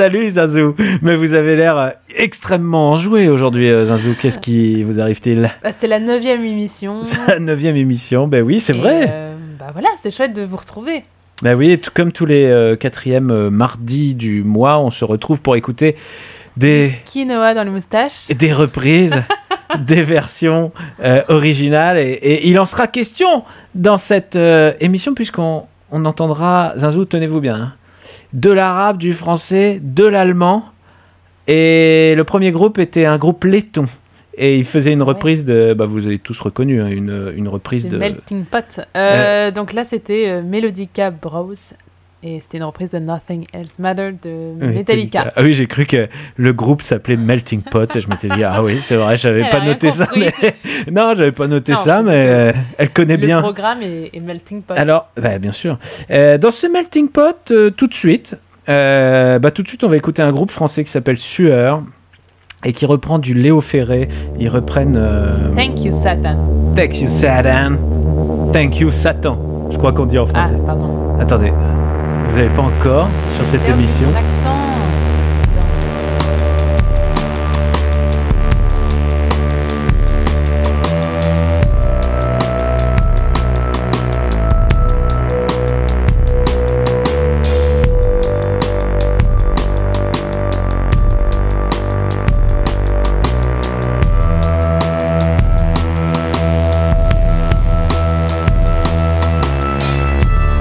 Salut Zazou Mais vous avez l'air euh, extrêmement enjoué aujourd'hui, euh, Zazou. Qu'est-ce qui vous arrive-t-il? Bah, C'est la neuvième émission. C'est la neuvième émission, ben oui, c'est vrai. euh, bah voilà, c'est chouette de vous retrouver. Ben oui, tout comme tous les euh, quatrièmes euh, mardis du mois, on se retrouve pour écouter des, Quinoa dans les moustaches. des reprises, des versions euh, originales. Et, et il en sera question dans cette euh, émission, puisqu'on on entendra, Zazou, tenez-vous bien, hein, de l'arabe, du français, de l'allemand. Et le premier groupe était un groupe laiton. Et il faisait une reprise de. Bah, vous avez tous reconnu, hein, une, une reprise de. Melting Pot. Euh, Donc là, c'était euh, Melodica Bros. Et c'était une reprise de Nothing Else Matter de Metallica. Ah oui, j'ai cru que le groupe s'appelait Melting Pot. et je m'étais dit, ah oui, c'est vrai, j'avais pas rien noté ça. Mais... non, j'avais pas noté ça, mais euh, elle connaît Le bien. programme est, est Melting Pot. Alors, bah, bien sûr. Euh, dans ce melting pot, euh, tout de suite, euh, bah, tout de suite, on va écouter un groupe français qui s'appelle Sueur et qui reprend du Léo Ferré. Ils reprennent Thank you, Satan. Thank you Satan, Thank you Satan. Je crois qu'on dit en Ah, français. pardon. Attendez, vous n'avez pas encore sur cette émission.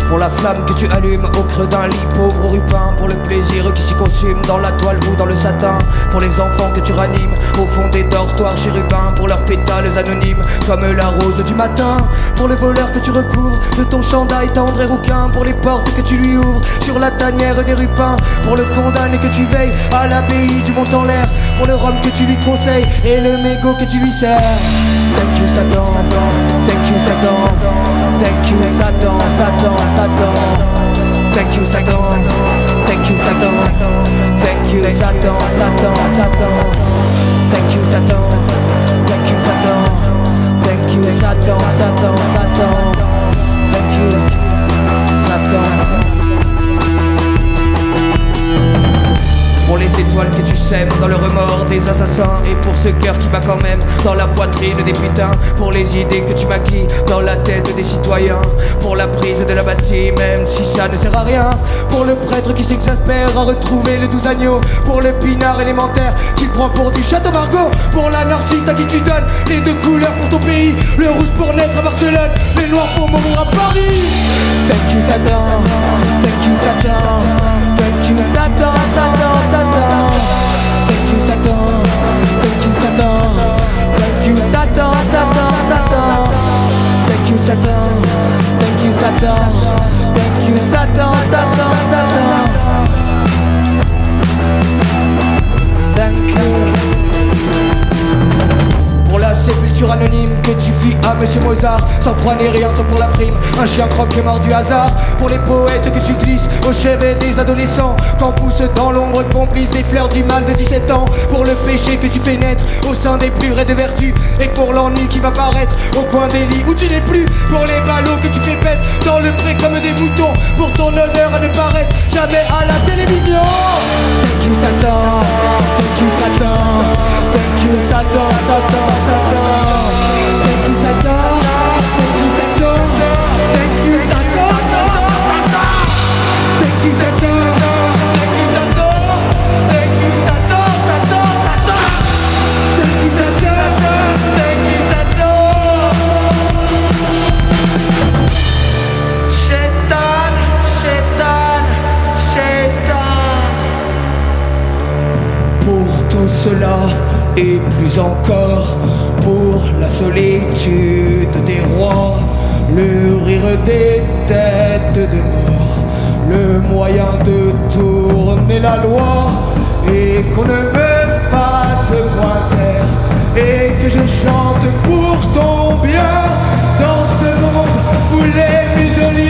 Pour la flamme que tu allumes au d'un lit pauvre rupin Pour le plaisir qui s'y consume dans la toile ou dans le satin. Pour les enfants que tu ranimes au fond des dortoirs chérubins Pour leurs pétales anonymes comme la rose du matin. Pour le voleur que tu recouvres de ton chandail tendre et rouquin Pour les portes que tu lui ouvres sur la tanière des rupins Pour le condamné que tu veilles à l'abbaye du mont en l'air Pour le rhum que tu lui conseilles et le mégot que tu lui sers. Thank you Satan, thank you Satan, thank you Satan, Satan, Satan. Thank you Satan, thank you Satan, thank you Satan, Satan, Satan. Thank you Satan, thank you Satan, thank you Satan, Satan, Satan. Thank you Pour les étoiles que tu sèmes dans le remords des assassins Et pour ce cœur qui bat quand même dans la poitrine des putains Pour les idées que tu maquilles dans la tête des citoyens Pour la prise de la Bastille même si ça ne sert à rien Pour le prêtre qui s'exaspère à retrouver le doux agneau Pour le pinard élémentaire qu'il prend pour du château Margot Pour l'anarchiste à qui tu donnes les deux couleurs pour ton pays Le rouge pour naître à Barcelone, le noir pour mourir à Paris. Thank you Satan, thank you Satan Monsieur Mozart. Sans croix ni rien, sans pour la frime. Un chien croque mort du hasard. Pour les poètes que tu glisses au chevet des adolescents. Quand poussent dans l'ombre complice des fleurs du mal de 17 ans. Pour le péché que tu fais naître au sein des plus de vertu Et pour l'ennui qui va paraître au coin des lits où tu n'es plus. Pour les ballots que tu fais pète dans le pré comme des boutons Pour ton honneur à ne paraître jamais à la télévision. Thank you Satan, thank you Satan. Thank you Satan cela et plus encore pour la solitude des rois, le rire des têtes de mort, le moyen de tourner la loi et qu'on ne me fasse point taire et que je chante pour ton bien dans ce monde où les muselières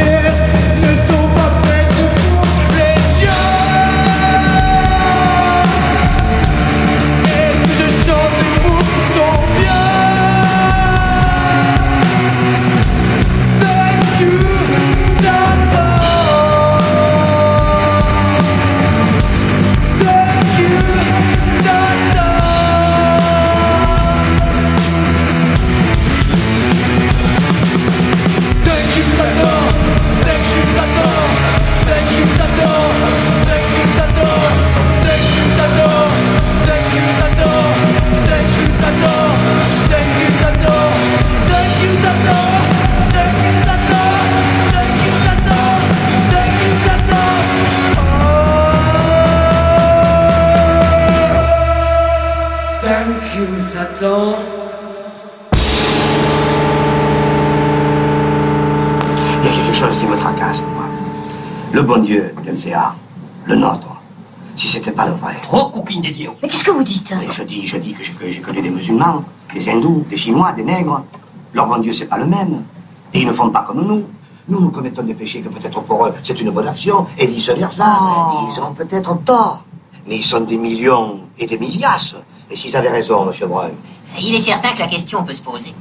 Mais je dis, je dis que j'ai connu des musulmans, des hindous, des chinois, des nègres. Leur bon Dieu, c'est pas le même. Et ils ne font pas comme nous. Nous, nous commettons des péchés que peut-être pour eux, c'est une bonne action, et vice-versa. Ils ont peut-être tort. Mais ils sont des millions et des milliards. Et s'ils avaient raison, monsieur Brun, Il est certain que la question peut se poser.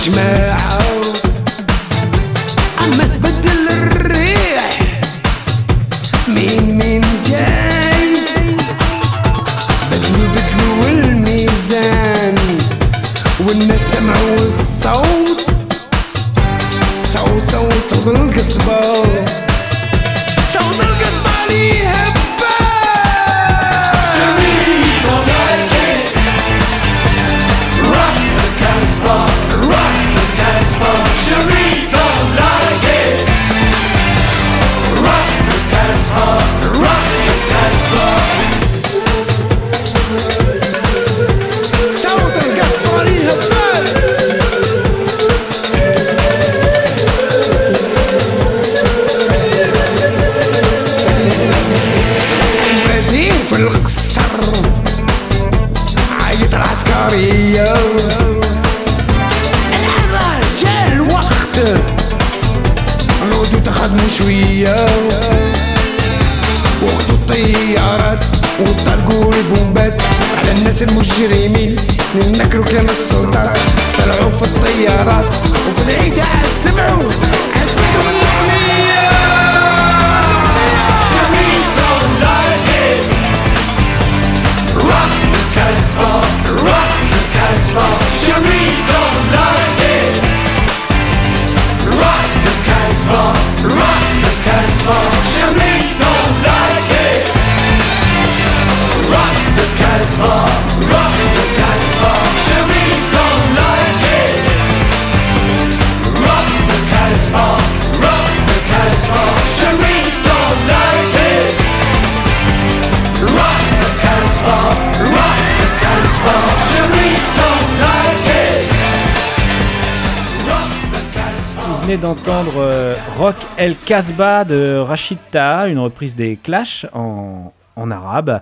much man d'entendre euh, Rock El Casbah de Rachid une reprise des Clash en, arabe.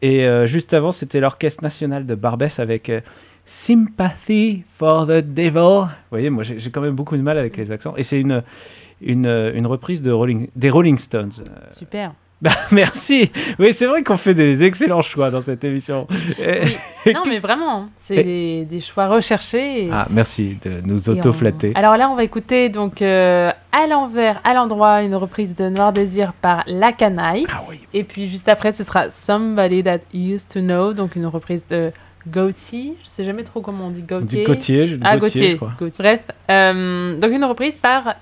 Et euh, juste avant, c'était l'Orchestre National de Barbès avec euh, Sympathy for the Devil. Vous voyez, moi j'ai quand même beaucoup de mal avec les accents. Et c'est une, une, une reprise de Rolling, des Rolling Stones. Super. Bah, merci. Oui, c'est vrai qu'on fait des excellents choix dans cette émission. Et- Non, mais vraiment, c'est des, des choix recherchés. et- Ah, merci de nous on- auto-flatter. Alors là, on va écouter donc euh, à l'envers, à l'endroit, une reprise de Noir Désir par La Canaille. Ah Et puis juste après, ce sera Somebody That Used to Know, donc une reprise de Gauthier. Je sais jamais trop comment on dit Gauthier. dit Gauthier, je dis ah, Gauthier, Gauthier. je crois. Gauthier. Bref, euh, donc une reprise par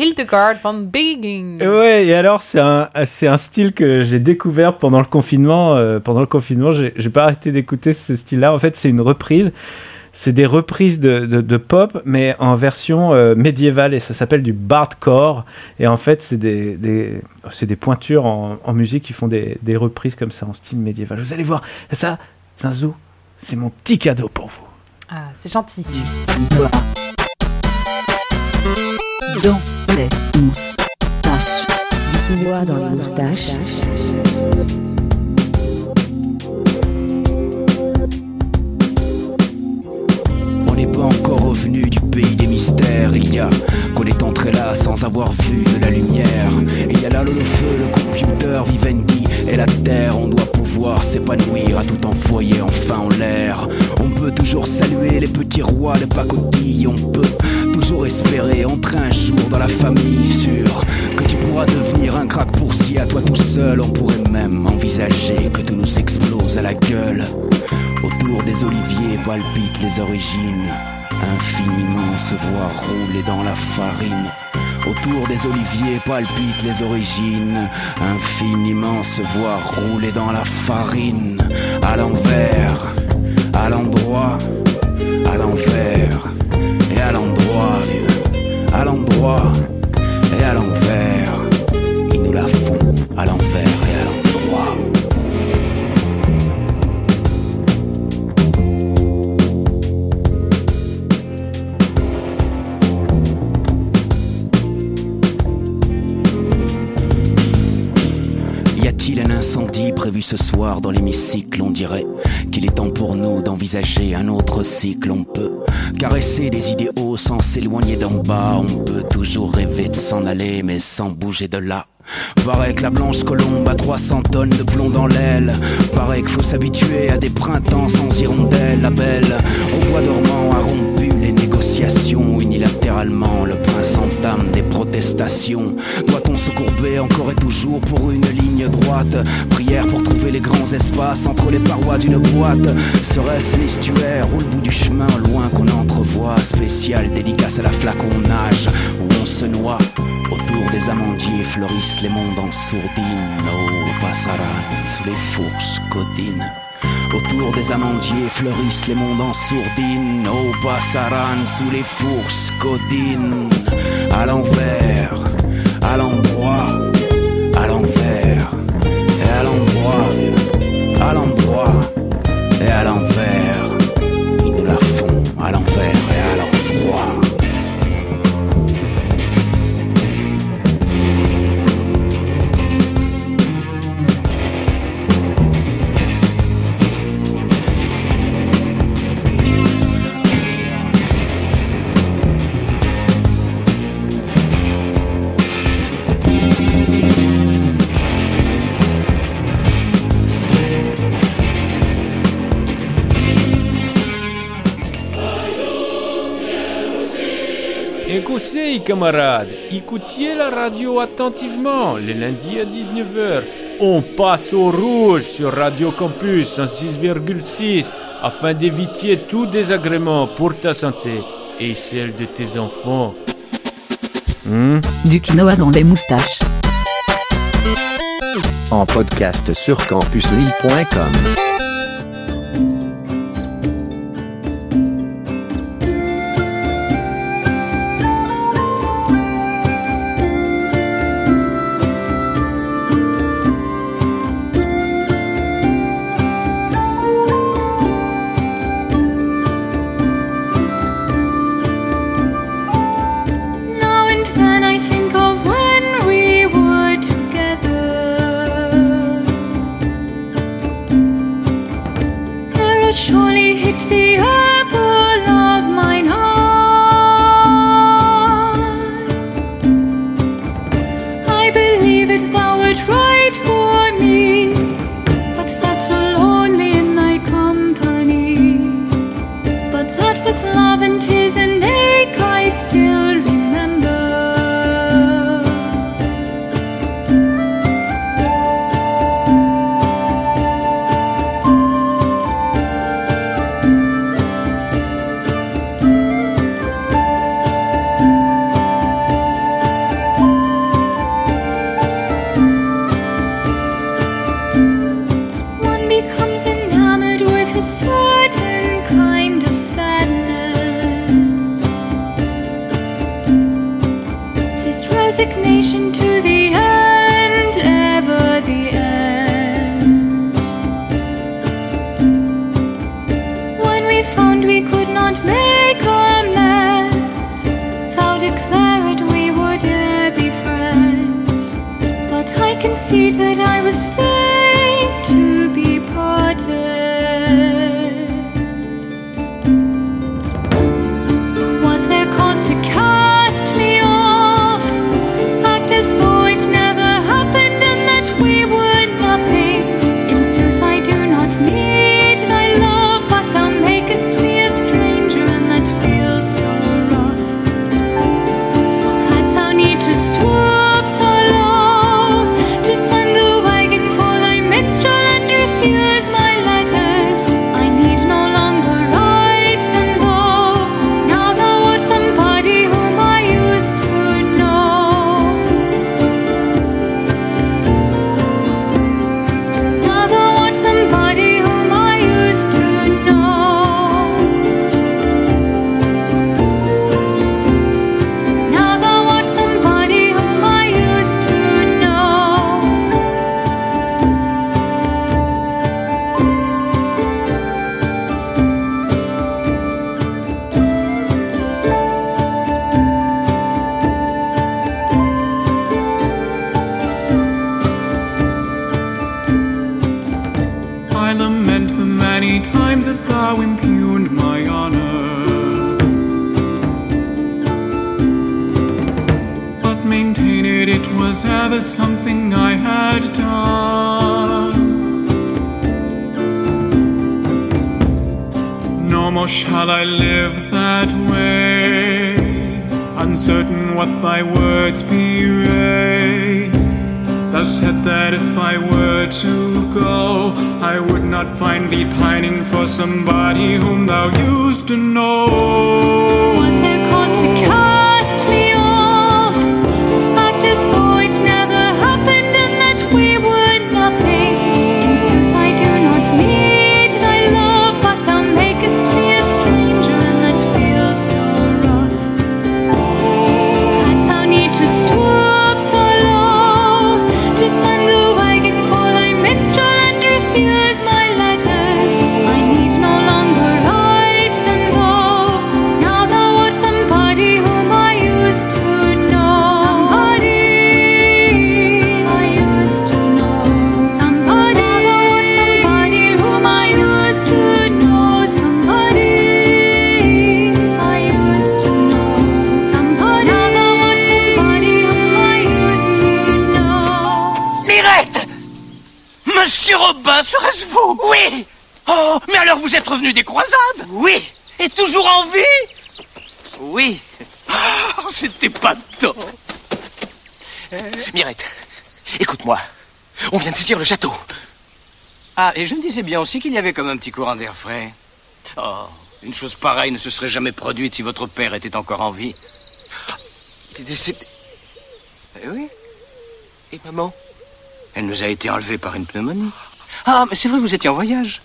Hildegard von Bingen. Ouais, et alors c'est un, c'est un style que j'ai découvert pendant le confinement. euh, pendant le confinement, j'ai j'ai pas arrêté d'écouter ce style-là. En fait, c'est une reprise. C'est des reprises de, de, de pop, mais en version euh, médiévale, et ça s'appelle du bardcore. Et en fait, c'est des, des, c'est des pointures en, en musique qui font des, des reprises comme ça en style médiéval. Vous allez voir, ça, Zinzou, c'est mon petit cadeau pour vous. Ah, c'est gentil. Dans les moustaches. Dans les moustaches. On n'est pas encore revenu du pays des mystères. Il y a qu'on est entré là sans avoir vu de la lumière. Il y a là le feu, le computer, Vivendi et la terre. On doit pouvoir s'épanouir à tout envoyer enfin en l'air. On peut toujours saluer les petits rois de pacotille. On peut toujours espérer entrer un jour dans la famille. Sûr que tu pourras devenir un crack pour si à toi tout seul. On pourrait même envisager que tout nous explose à la gueule. Autour des oliviers palpitent les origines. Infiniment se voir rouler dans la farine. Autour des oliviers palpitent les origines. Infiniment se voir rouler dans la farine. À l'envers, à l'endroit, à l'envers et à l'endroit. À l'endroit et à l'envers. Ce soir dans l'hémicycle On dirait qu'il est temps pour nous d'envisager un autre cycle. On peut caresser des idéaux sans s'éloigner d'en bas. On peut toujours rêver de s'en aller, mais sans bouger de là. Paraît que la blanche colombe a 300 tonnes de plomb dans l'aile. Paraît qu'il faut s'habituer à des printemps sans hirondelle. La belle, au bois dormant, a rompu négociations unilatéralement. Le prince entame des protestations. Doit-on se courber encore et toujours pour une ligne droite? Prière pour trouver les grands espaces entre les parois d'une boîte. Serait-ce un estuaire ou le bout du chemin loin qu'on entrevoit? Spécial dédicace à la flaconnage où on se noie. Autour des amandiers fleurissent les mondes en sourdine. Oh, passaran sous les fourches codines. Autour des amandiers fleurissent les mondes en sourdine. Oh, passaran sous les fourches codines. À l'envers, à l'endroit, à l'envers, Écoutez, camarades, écoutiez la radio attentivement. Le lundi à 19h, on passe au rouge sur Radio Campus en 6,6 afin d'éviter tout désagrément pour ta santé et celle de tes enfants. Hmm? Du quinoa dans les moustaches. En podcast sur campuslille.com. thee pining for somebody whom thou used to know. Robin, serait-ce vous Oui Oh, mais alors vous êtes revenu des croisades Oui Et toujours en vie Oui Oh, c'était pas de temps Mirette, écoute-moi. On vient de saisir le château. Ah, et je me disais bien aussi qu'il y avait comme un petit courant d'air frais. Oh, une chose pareille ne se serait jamais produite si votre père était encore en vie. T'es décédé. Eh oui, Et maman? Elle nous a été enlevée par une pneumonie. Ah, mais c'est vrai, vous étiez en voyage.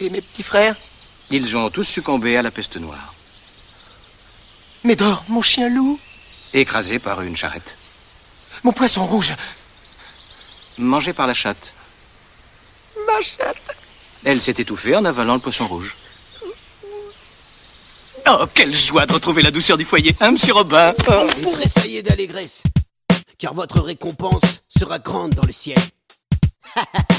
Et mes petits frères Ils ont tous succombé à la peste noire, Médor, mon chien loup écrasés par une charrette, Mon poisson rouge mangés par la chatte. Ma chatte Elle s'est étouffée en avalant le poisson rouge. Oh, quelle joie de retrouver la douceur du foyer, hein, monsieur Robin Oh. Et tressaillez d'allégresse, car votre récompense sera grande dans le ciel.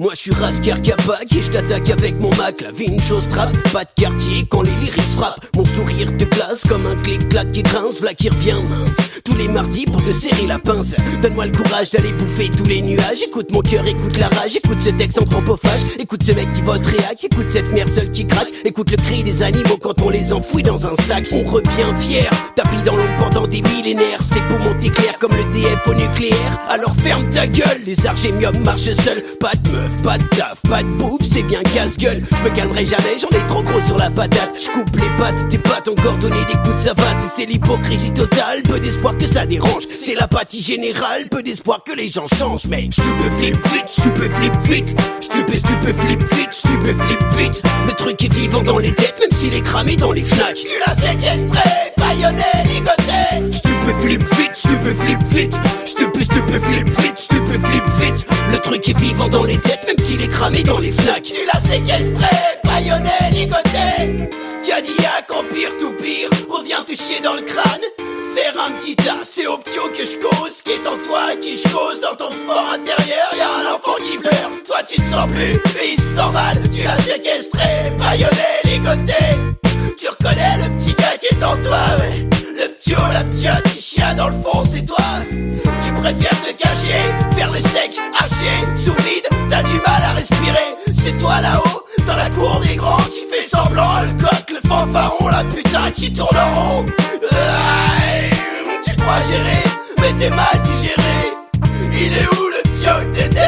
Moi je suis Rasker Kapak et je t'attaque avec mon Mac. La vie une chose trappe, pas de quartier quand les lyrics frappent. Mon sourire te glace comme un clic-clac qui grince. V'là qui revient mince. Tous les mardis pour te serrer la pince. Donne-moi le courage d'aller bouffer tous les nuages. Écoute mon cœur, écoute la rage, écoute ce texte anthropophage. Écoute ce mec qui vote réac, écoute cette mère seule qui craque. Écoute le cri des animaux quand on les enfouit dans un sac. On revient fier, tapis dans l'ombre pendant des millénaires. C'est pour monter clair comme le DF au nucléaire. Alors ferme ta gueule, les argémiums marchent seuls. Pas de meuf, pas de taf, pas de bouffe, c'est bien casse-gueule. Je me calmerai jamais, j'en ai trop gros sur la patate. Je coupe les pattes, tes pattes encore donné des coups de savate. C'est l'hypocrisie totale, peu d'espoir que ça dérange. C'est l'apathie générale, peu d'espoir que les gens changent. Mais stupéflip vite, stupéflip vite. Stupé, stupéflip vite, stupéflip vite. Le truc est vivant dans les têtes, même s'il est cramé dans les fnacs Tu l'as séquestré, baïonné, ligoté Stupéflip vite, stupéflip vite Stupé, stupéflip vite, stupéflip vite Le truc est vivant dans les têtes, même s'il est cramé dans les fnacs Tu l'as séquestré, baïonné, ligoté. Cadillac, empire tout pire. Reviens te chier dans le crâne. Faire un petit tas, c'est optio que je cause. Ce qui est en toi, qui je cause Dans ton fort intérieur, y'a un enfant qui pleure. Toi tu te sens plus, et il se sent mal. Tu l'as séquestré, baïonné, ligoté Tu reconnais le petit gars qui est en toi, Le petit haut, la petite chien dans le fond, c'est toi. Tu préfères te cacher, faire le steak haché Sous vide, t'as du mal à respirer. C'est toi là-haut, dans la cour des grands Tu fais semblant, le coq, le fanfaron La putain qui tourne en rond. Tu crois gérer, mais t'es mal digéré. Il est où le ptioc d'été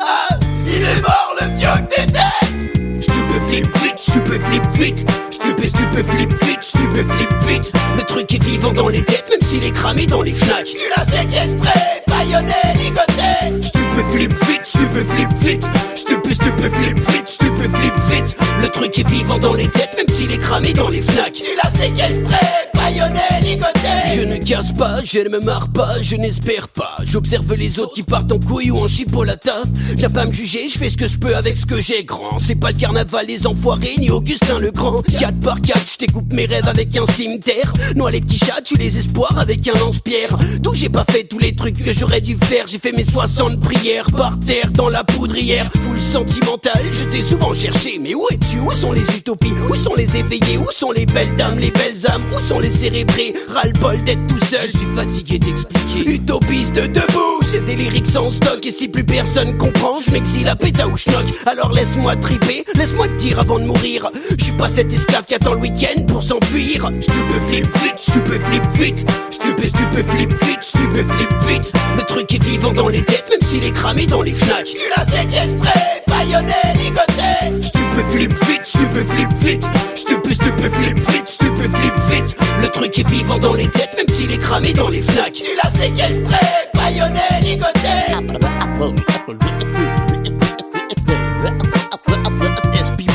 Ah, il est mort le ptioc d'été Stupéflip vite, stupéflip vite. Stupé, stupéflip vite, stupéflip vite. Le truc est vivant dans les têtes même s'il est cramé dans les fnacs Tu l'as séquestré, baïonné, ligoté. Stupéflip vite, stupéflip vite. Stupé, stupéflip vite, stupéflip vite. Le truc est vivant dans les têtes même s'il est cramé dans les fnacs Tu l'as séquestré, baïonné, ligoté. Je ne casse pas, je ne me marre pas, je n'espère pas. J'observe les autres qui partent en couille ou en chipolata Viens pas me juger, je fais ce que je peux avec ce que j'ai grand. C'est pas le carnaval des enfoirés ni Augustin le Grand. 4 par 4, je découpe mes rêves avec un cimetière. Noie les petits chats, tu les espoirs avec un lance-pierre. D'où j'ai pas fait tous les trucs que j'aurais dû faire. J'ai fait mes 60 prières par terre dans la poudrière. Full sentimental, je t'ai souvent cherché. Mais où es-tu? Où sont les utopies? Où sont les éveillés? Où sont les belles dames, les belles âmes? Où sont les décérébré, ras-le-bol d'être tout seul. Je suis fatigué d'expliquer. Utopiste debout, j'ai des lyrics sans stock. Et si plus personne comprend, je m'exile à péta ou schnock. Alors laisse-moi triper, laisse-moi te dire avant de mourir. Je suis pas cet esclave qui attend le week-end pour s'enfuir. Stupéflip vite, stupéflip vite. Stupé, stupéflip vite, stupéflip vite. Le truc est vivant dans les têtes, même s'il est cramé dans les fnacs. Tu l'as séquestré, baïonné, ligoté. Stupéflip vite, stupéflip vite. Stupé, stupéflip vite, stupéflip vite. Le truc est vivant dans les têtes, même s'il est cramé dans les fnacs. Tu l'as séquestré, baïonné, ligoté. SPY.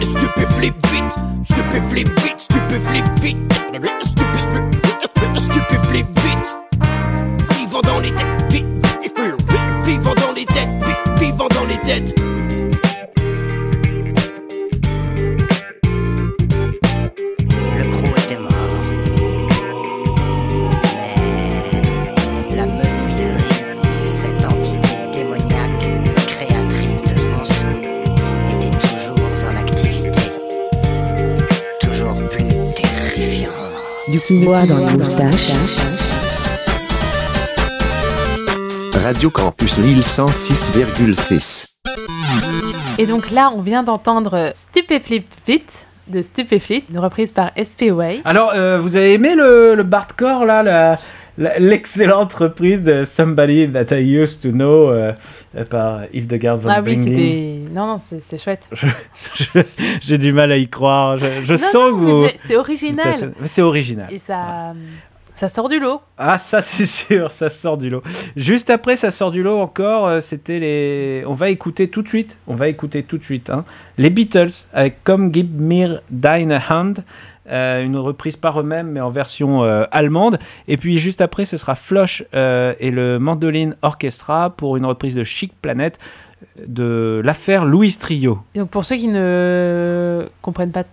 Stupéflip vite, stupéflip vite, stupéflip vite, Stupé- stupéflip vite. Vivant dans les têtes, vivant dans les têtes, vivant dans les têtes. Quinoa dans les moustaches. Radio Campus Lille 106,6. Et donc là, on vient d'entendre Stupéflip Fit de Stupéflip, une reprise par SPOA. Alors, euh, vous avez aimé le, le Bardcore, là, la- l'excellente reprise de Somebody That I Used to Know euh, euh, par Hildegard von Ah oui, c'était. Non, non, c'est chouette. J'ai du mal à y croire. Je, je Non, sens que vous. c'est original. C'est original. Et ça, ça sort du lot. Ah, ça c'est sûr, ça sort du lot. Juste après, ça sort du lot encore. euh, C'était les. On va écouter tout de suite. On va écouter tout de suite. hein, les Beatles avec Come Give Me Thine Hand. Euh, une reprise par eux-mêmes, mais en version euh, allemande. Et puis juste après, ce sera euh, et le Mandoline Orchestra pour une reprise de Chic Planet de l'affaire Louis Trio. Donc pour ceux qui ne comprennent pas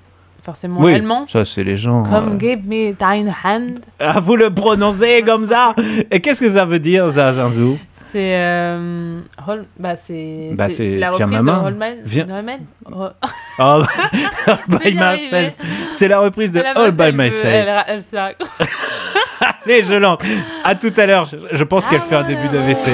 forcément Oui, allemand, ça c'est les gens. comme euh, Give Me Thine Hand, Ah, vous le prononcez comme ça Et qu'est-ce que ça veut dire, Zazinzou c'est. euh, Hol- bah, c'est Bah, c'est- la Tiens reprise ma de. Holman. Viens. Neumann Ho- All by myself. C'est la reprise de All by elle myself. Elle, elle se la- Allez, je lance. À tout à l'heure. Je, je pense qu'elle fait un début de WC.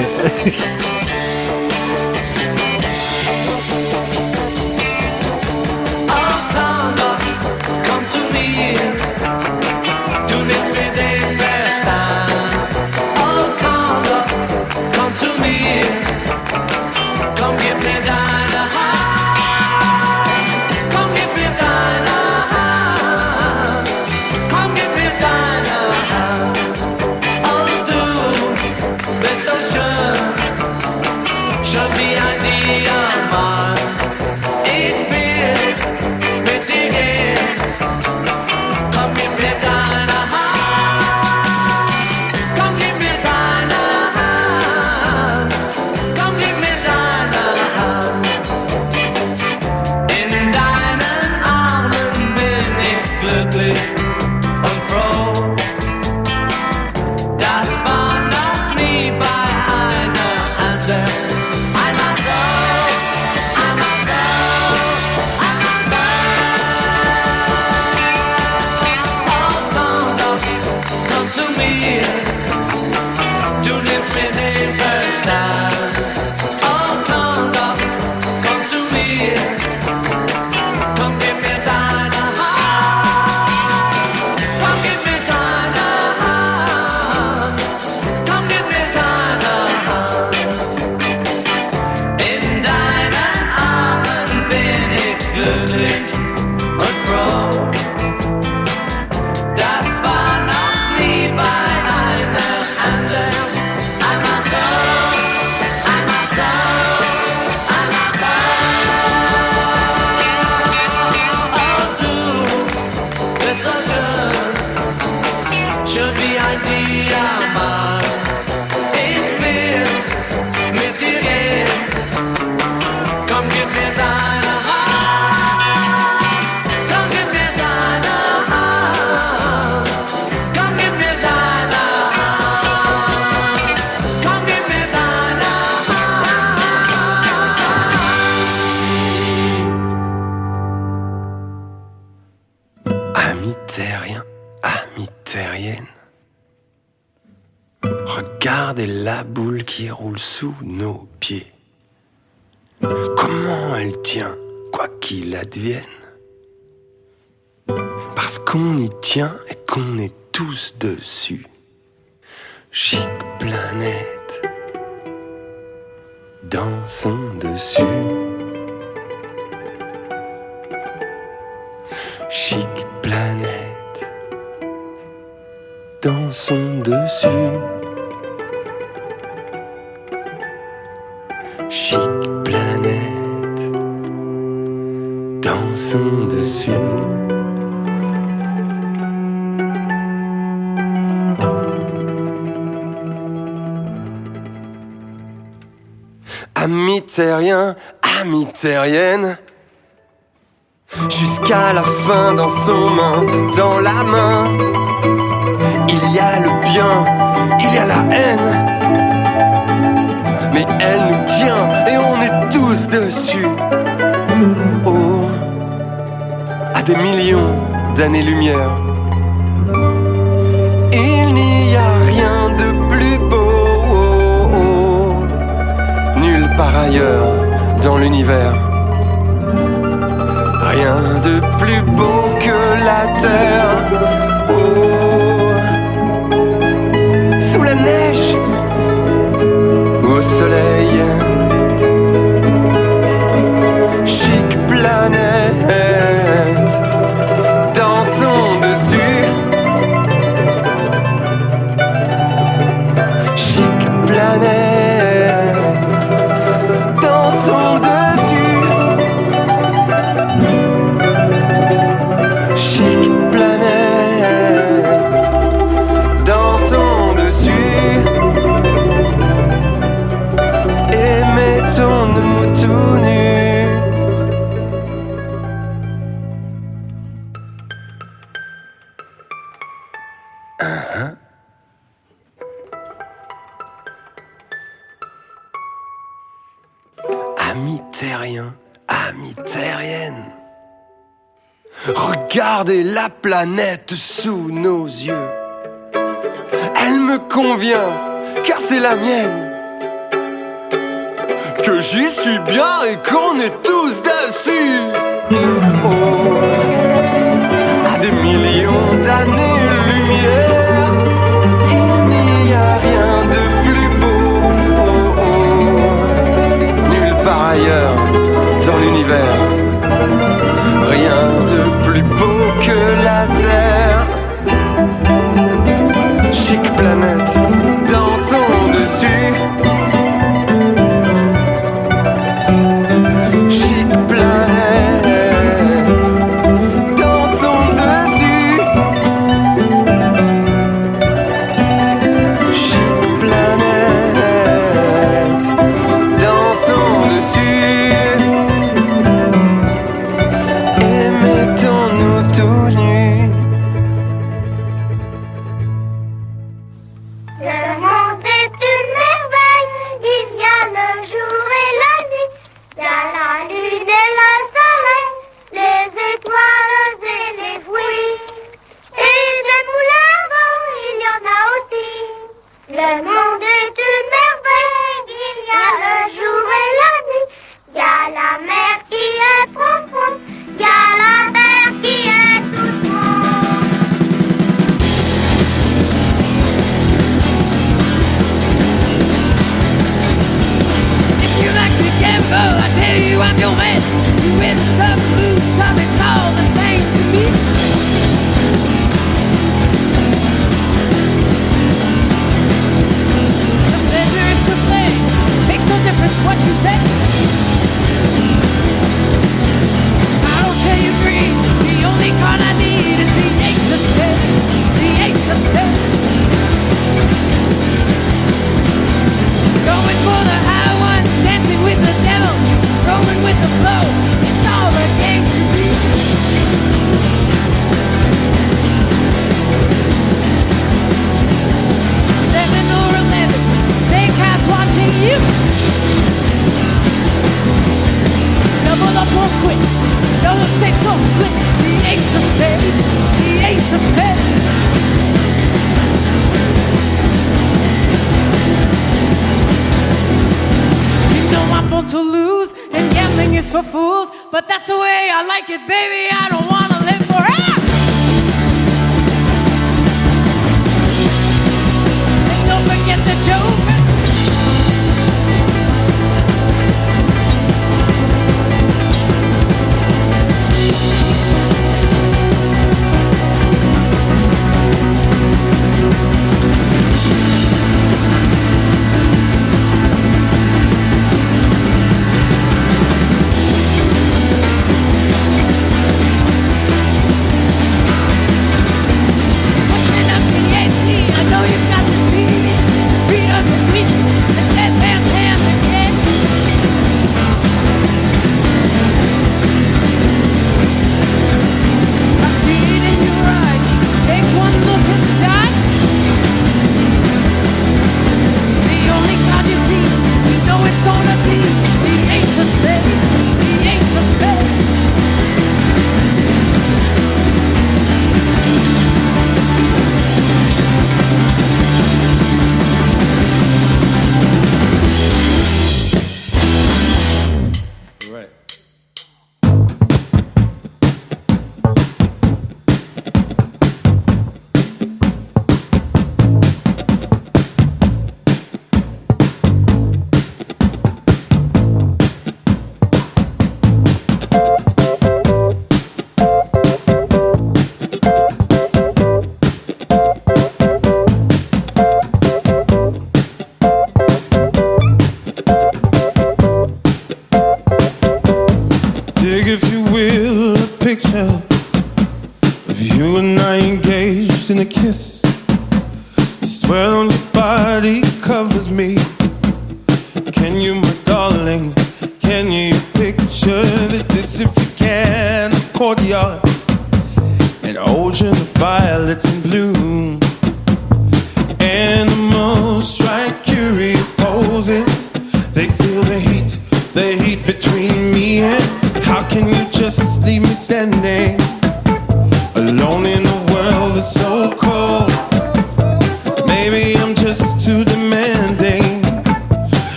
dessus. Chic planète, dansons dessus. Amis terriens, amis terriennes, jusqu'à la fin dans son main, dans la main. Il y a le la haine. Mais elle nous tient et on est tous dessus. Oh, à des millions d'années-lumière. Il n'y a rien de plus beau, oh, oh, nul par ailleurs dans l'univers. Rien de plus beau que la terre. Regardez la planète sous nos yeux. Elle me convient, car c'est la mienne. Que j'y suis bien et qu'on est tous dessus. Oh.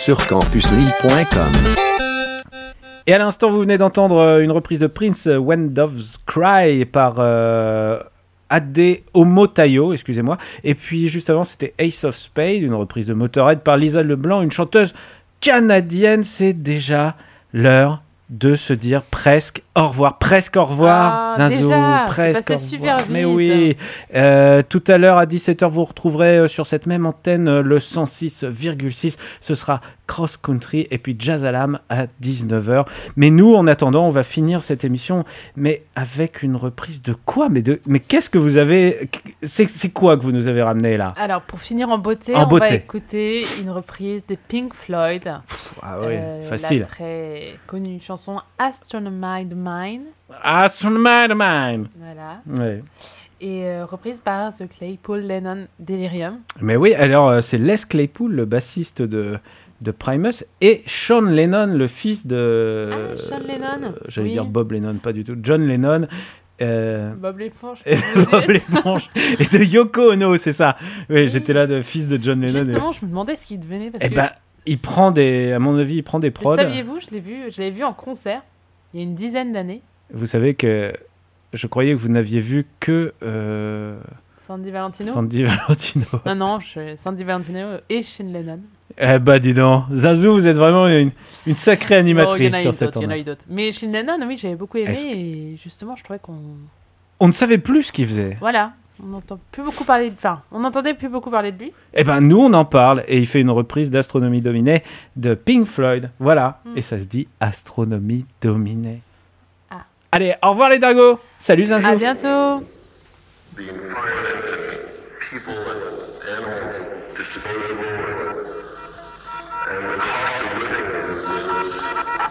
Sur campuslille.com. Et à l'instant, vous venez d'entendre euh, une reprise de Prince, When Doves Cry, par euh, Ade Omotayo, excusez-moi. Et puis juste avant, c'était Ace of Spade, une reprise de Motorhead par Lisa Leblanc, une chanteuse canadienne. C'est déjà l'heure de se dire presque au revoir, presque au revoir, Ah, déjà, presque passé au super revoir. Mais oui, Euh, tout à l'heure à 17h, vous retrouverez euh, sur cette même antenne euh, le 106,6. Ce sera Cross Country et puis Jazz à l'âme à 19h. Mais nous, en attendant, on va finir cette émission, mais avec une reprise de quoi? Mais de, mais qu'est-ce que vous avez C'est quoi que vous nous avez ramené là? Alors, pour finir en beauté, En on beauté. va écouter une reprise de Pink Floyd. Ah oui, Euh, facile. La très connue chanson Astronomide Mine. Astronomy of Mine. Voilà. Et euh, reprise par The Claypool Lennon Delirium. Mais oui, alors euh, c'est Les Claypool, le bassiste de, de Primus, et Sean Lennon, le fils de. Ah, Sean Lennon, euh, J'allais oui. dire Bob Lennon, pas du tout. John Lennon. euh, Bob l'éponge. et et de Yoko Ono, c'est ça. Oui, j'étais là de fils de John Lennon. et- Justement, je me demandais ce qu'il devenait. Parce Eh que, ben, il prend des, à mon avis, il prend des prods. saviez-vous, je l'ai vu, je l'ai vu en concert il y a une dizaine d'années. Vous savez que je croyais que vous n'aviez vu que euh, Sandy Valentino. Sandy Valentino. Non, non, je- Sandy Valentino et Sean Lennon. Eh bah dis donc, Zazou, vous êtes vraiment une, une sacrée il y animatrice en a eu sur cette d'autres, il y en a onde. eu d'autres. Mais Sean Lennon, oui, j'avais beaucoup aimé Est-ce et justement, je trouvais qu'on. On ne savait plus ce qu'il faisait. Voilà, on n'entend plus beaucoup parler de. Enfin, on n'entendait plus beaucoup parler de lui. Eh ben nous on en parle et il fait une reprise d'Astronomie dominée de Pink Floyd. Voilà. Hmm. Et ça se dit Astronomie dominée. Ah. Allez, au revoir les dingos. Salut Zinzou. À bientôt. people and animals disposable and the cost of living is, is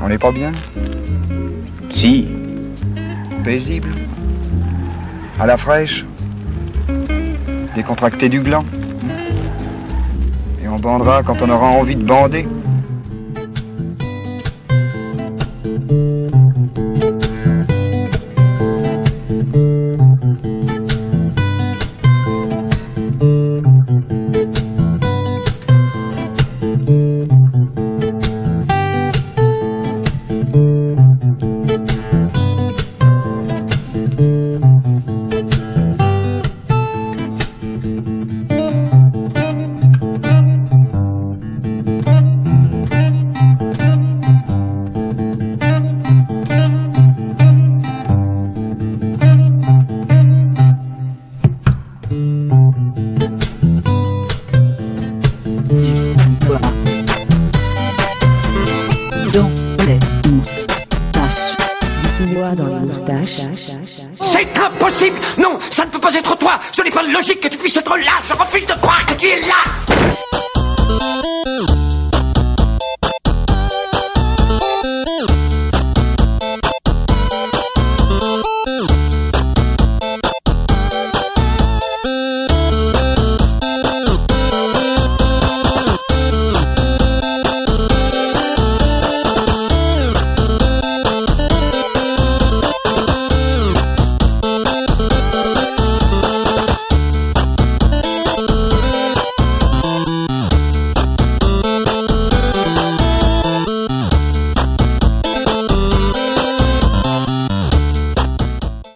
On n'est pas bien? Si. Paisible? À la fraîche? Décontracté du gland? Et on bandera quand on aura envie de bander?